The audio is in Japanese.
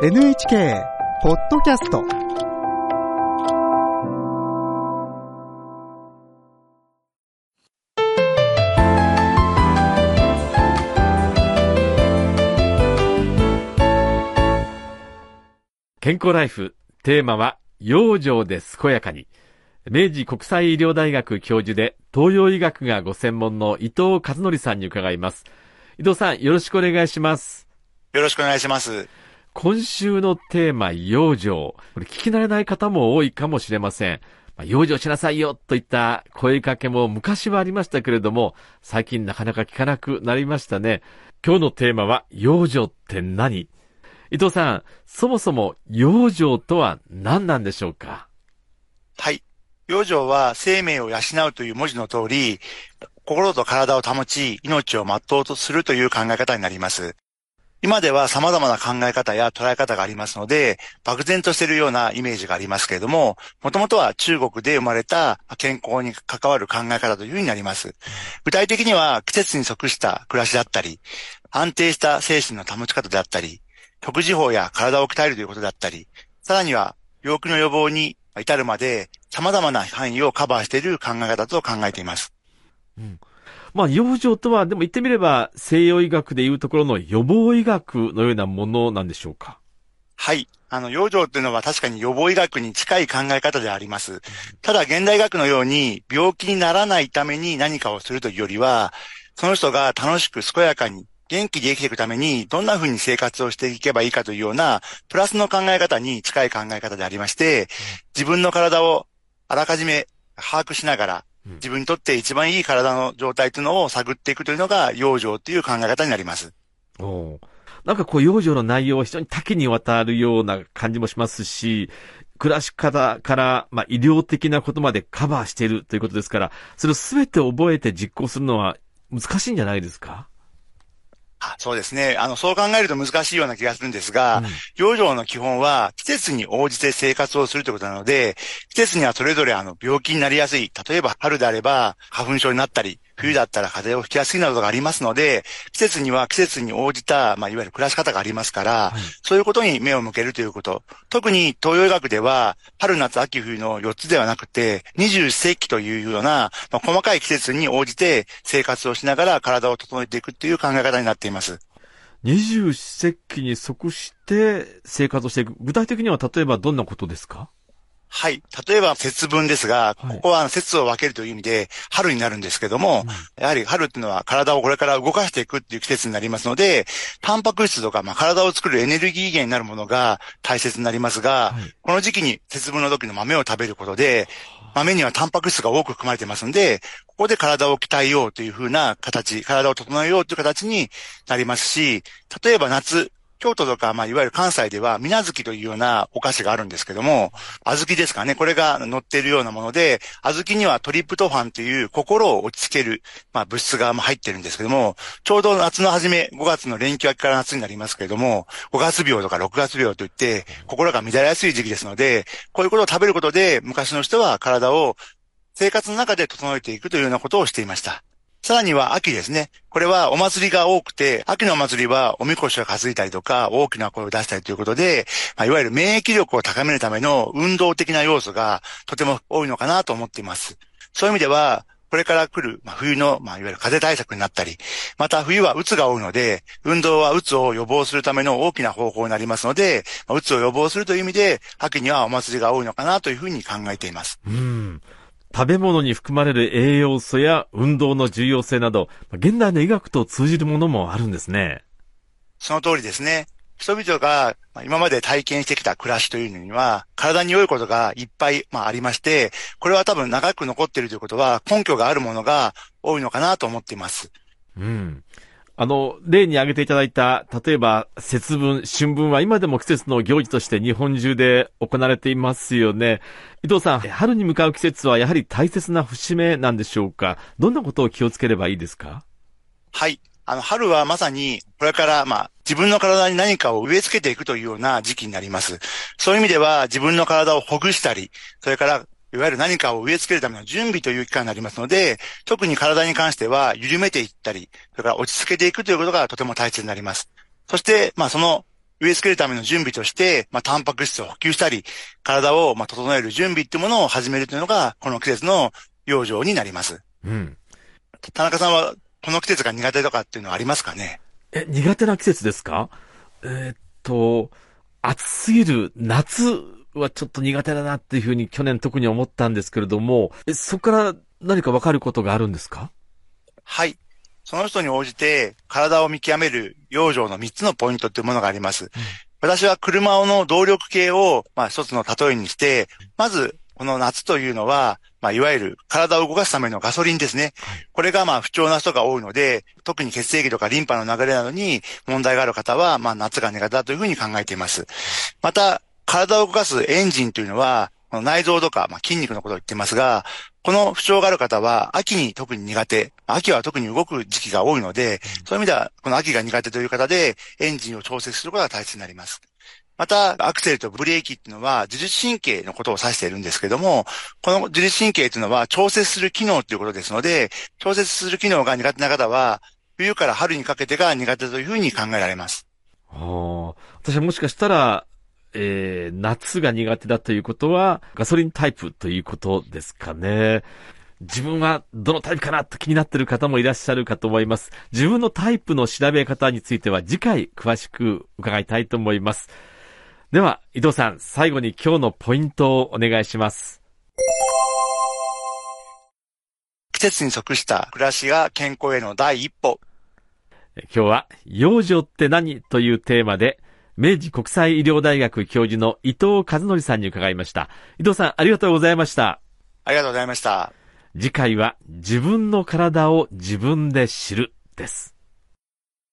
NHK ポッドキャスト健康ライフ、テーマは、養生で健やかに。明治国際医療大学教授で、東洋医学がご専門の伊藤和則さんに伺います。伊藤さん、よろしくお願いします。よろしくお願いします。今週のテーマ、養生。これ聞き慣れない方も多いかもしれません。まあ養生しなさいよといった声かけも昔はありましたけれども、最近なかなか聞かなくなりましたね。今日のテーマは、養生って何？伊藤さん、そもそも養生とは何なんでしょうか？はい。養生は生命を養うという文字の通り、心と体を保ち、命を全うとするという考え方になります。今では様々な考え方や捉え方がありますので、漠然としているようなイメージがありますけれども、もともとは中国で生まれた健康に関わる考え方というふうになります。具体的には季節に即した暮らしだったり、安定した精神の保ち方であったり、食事法や体を鍛えるということだったり、さらには病気の予防に至るまで様々な範囲をカバーしている考え方と考えています。うんまあ、養生とは、でも言ってみれば、西洋医学でいうところの予防医学のようなものなんでしょうか？はい。あの、養生っていうのは確かに予防医学に近い考え方であります。ただ、現代学のように病気にならないために何かをするというよりは、その人が楽しく健やかに元気で生きていくためにどんな風に生活をしていけばいいかというようなプラスの考え方に近い考え方でありまして、自分の体をあらかじめ把握しながらうん自分にとって一番いい体の状態というのを探っていくというのが養生という考え方になります。おうなんかこう、養生の内容は非常に多岐にわたるような感じもしますし、暮らし方から、まあ、医療的なことまでカバーしているということですから、それを全て覚えて実行するのは難しいんじゃないですか？あそうですね。あの、そう考えると難しいような気がするんですが、養生の基本は季節に応じて生活をするということなので、季節にはそれぞれあの病気になりやすい。例えば春であれば花粉症になったり、冬だったら風邪をひきやすいなどがありますので、季節には季節に応じた、まあ、いわゆる暮らし方がありますから、そういうことに目を向けるということ。特に東洋医学では、春夏秋冬の4つではなくて、24節気というような、まあ、細かい季節に応じて生活をしながら体を整えていくという考え方になっています。二十四節気に即して生活をしていく。具体的には例えばどんなことですか？はい。例えば節分ですが、はい。ここは節を分けるという意味で春になるんですけども、やはり春っていうのは体をこれから動かしていくっていう季節になりますので、タンパク質とか、まあ、体を作るエネルギー源になるものが大切になりますが、はい。この時期に節分の時の豆を食べることで、豆にはタンパク質が多く含まれてますんで、ここで体を鍛えようというふうな形、体を整えようという形になりますし、例えば夏、京都とか、まあ、いわゆる関西では、水無月というようなお菓子があるんですけども、小豆ですかね。これが乗っているようなもので、小豆にはトリプトファンという心を落ち着ける、まあ、物質がま入ってるんですけども、ちょうど夏の初め、5月の連休明けから夏になりますけれども、5月病とか6月病といって、心が乱れやすい時期ですので、こういうことを食べることで、昔の人は体を生活の中で整えていくというようなことをしていました。さらには秋ですね。これはお祭りが多くて、秋のお祭りはおみこしを担いだりとか、大きな声を出したりということで、まあ、いわゆる免疫力を高めるための運動的な要素がとても多いのかなと思っています。そういう意味では、これから来る、まあ、冬の、まあ、いわゆる風邪対策になったり、また冬は鬱が多いので、運動は鬱を予防するための大きな方法になりますので、まあ、鬱を予防するという意味で、秋にはお祭りが多いのかなというふうに考えています。うん。食べ物に含まれる栄養素や運動の重要性など、まあ現代の医学と通じるものもあるんですね。その通りですね。人々がまあ今まで体験してきた暮らしというのには、体に良いことがいっぱい、まあ、ありまして、これは多分長く残っているということは根拠があるものが多いのかなと思っています。うん。あの、例に挙げていただいた、例えば、節分、春分は今でも季節の行事として日本中で行われていますよね。伊藤さん、春に向かう季節はやはり大切な節目なんでしょうか？どんなことを気をつければいいですか？はい。あの、春はまさに、これから、まあ、自分の体に何かを植え付けていくというような時期になります。そういう意味では、自分の体をほぐしたり、それから、いわゆる何かを植え付けるための準備という期間になりますので、特に体に関しては緩めていったり、それから落ち着けていくということがとても大切になります。そして、まあその植え付けるための準備として、まあ、タンパク質を補給したり、体を、まあ、整える準備っていうものを始めるというのが、この季節の養生になります。うん。田中さんは、この季節が苦手とかっていうのはありますかね？え、苦手な季節ですか？えーっと、暑すぎる夏はちょっと苦手だなっていうふうに去年特に思ったんですけれども、え、そこから何かわかることがあるんですか？はい。その人に応じて、体を見極める養生の3つのポイントっていうものがあります。私は車の動力系を、まあ一つの例えにして、まず、この夏というのは、まあいわゆる体を動かすためのガソリンですね。これがまあ不調な人が多いので、特に血液とかリンパの流れなどに問題がある方は、まあ夏が苦手だというふうに考えています。また、体を動かすエンジンというのは、内臓とか、まあ、筋肉のことを言ってますが、この不調がある方は、秋に特に苦手。秋は特に動く時期が多いので、そういう意味では、この秋が苦手という方で、エンジンを調節することが大切になります。また、アクセルとブレーキっていうのは、自律神経のことを指しているんですけども、この自律神経っていうのは、調節する機能ということですので、調節する機能が苦手な方は、冬から春にかけてが苦手というふうに考えられます。ああ、私はもしかしたら、えー、夏が苦手だということは、ガソリンタイプということですかね。自分はどのタイプかなと気になっている方もいらっしゃるかと思います。自分のタイプの調べ方については次回詳しく伺いたいと思います。では、伊藤さん、最後に今日のポイントをお願いします。季節に即した暮らしが健康への第一歩。今日は、養生って何というテーマで、明治国際医療大学教授の伊藤和則さんに伺いました。伊藤さん、ありがとうございました。ありがとうございました。次回は、自分の体を自分で知るです。